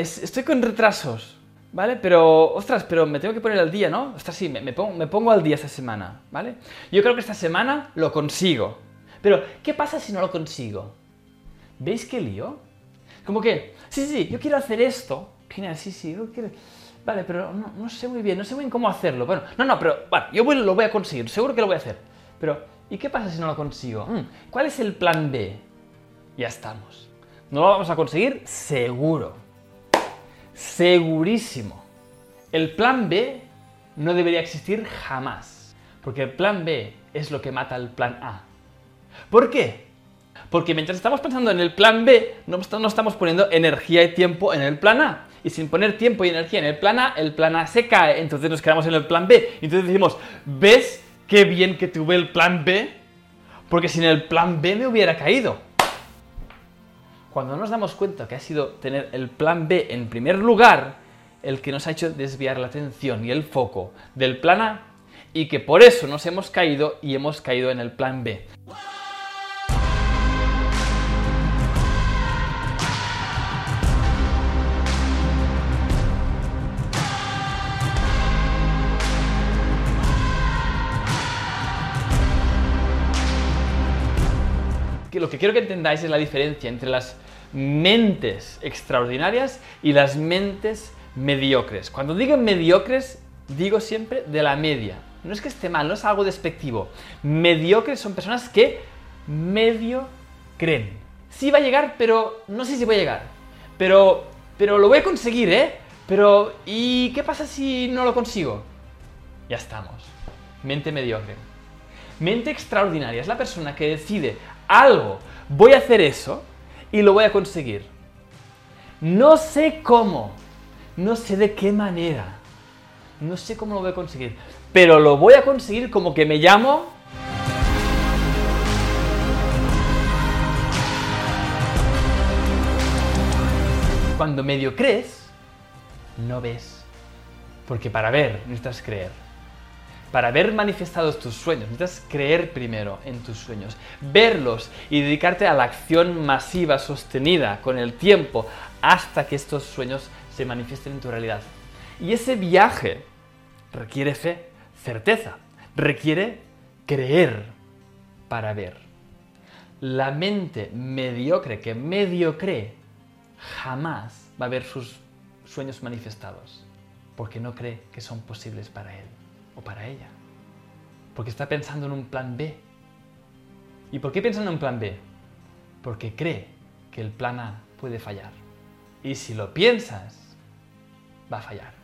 estoy con retrasos, ¿vale? Pero, ostras, pero me tengo que poner al día, ¿no? Ostras, sí, me, pongo, me al día esta semana, ¿vale? Yo creo que esta semana lo consigo. Pero, ¿qué pasa si no lo consigo? ¿Veis qué lío? Como que, sí, sí, yo quiero hacer esto. Genial, sí, sí, yo quiero... Vale, pero no, sé muy bien, no sé muy bien cómo hacerlo. Bueno, no, no, pero bueno, yo lo voy a conseguir, seguro que lo voy a hacer. Pero, ¿y qué pasa si no lo consigo? Mm, ¿Cuál es el plan B? Ya estamos. No lo vamos a conseguir seguro. Segurísimo. El plan B no debería existir jamás. Porque el plan B es lo que mata al plan A. ¿Por qué? Porque mientras estamos pensando en el plan B, no estamos poniendo energía y tiempo en el plan A y sin poner tiempo y energía en el plan A, el plan A se cae, entonces nos quedamos en el plan B. Y entonces decimos, ¿ves qué bien que tuve el plan B? Porque sin el plan B me hubiera caído. Cuando nos damos cuenta que ha sido tener el plan B en primer lugar el que nos ha hecho desviar la atención y el foco del plan A y que por eso nos hemos caído y hemos caído en el plan B. lo que quiero que entendáis es la diferencia entre las mentes extraordinarias y las mentes mediocres. Cuando digo mediocres, digo siempre de la media. No es que esté mal, no es algo despectivo. Mediocres son personas que medio creen. Sí va a llegar, pero no sé si va a llegar. Pero, pero lo voy a conseguir, ¿eh? Pero, ¿y qué pasa si no lo consigo? Ya estamos. Mente mediocre. Mente extraordinaria es la persona que decide algo. Voy a hacer eso y lo voy a conseguir. No sé cómo, no sé de qué manera, no sé cómo lo voy a conseguir, pero lo voy a conseguir como que me llamo... Cuando medio crees, no ves. Porque para ver necesitas creer. Para ver manifestados tus sueños, necesitas creer primero en tus sueños, verlos y dedicarte a la acción masiva, sostenida, con el tiempo, hasta que estos sueños se manifiesten en tu realidad. Y ese viaje requiere fe, certeza, requiere creer para ver. La mente mediocre que medio cree jamás va a ver sus sueños manifestados, porque no cree que son posibles para él o para ella. Porque está pensando en un plan B. ¿Y por qué piensa en un plan B? Porque cree que el plan A puede fallar. Y si lo piensas, va a fallar.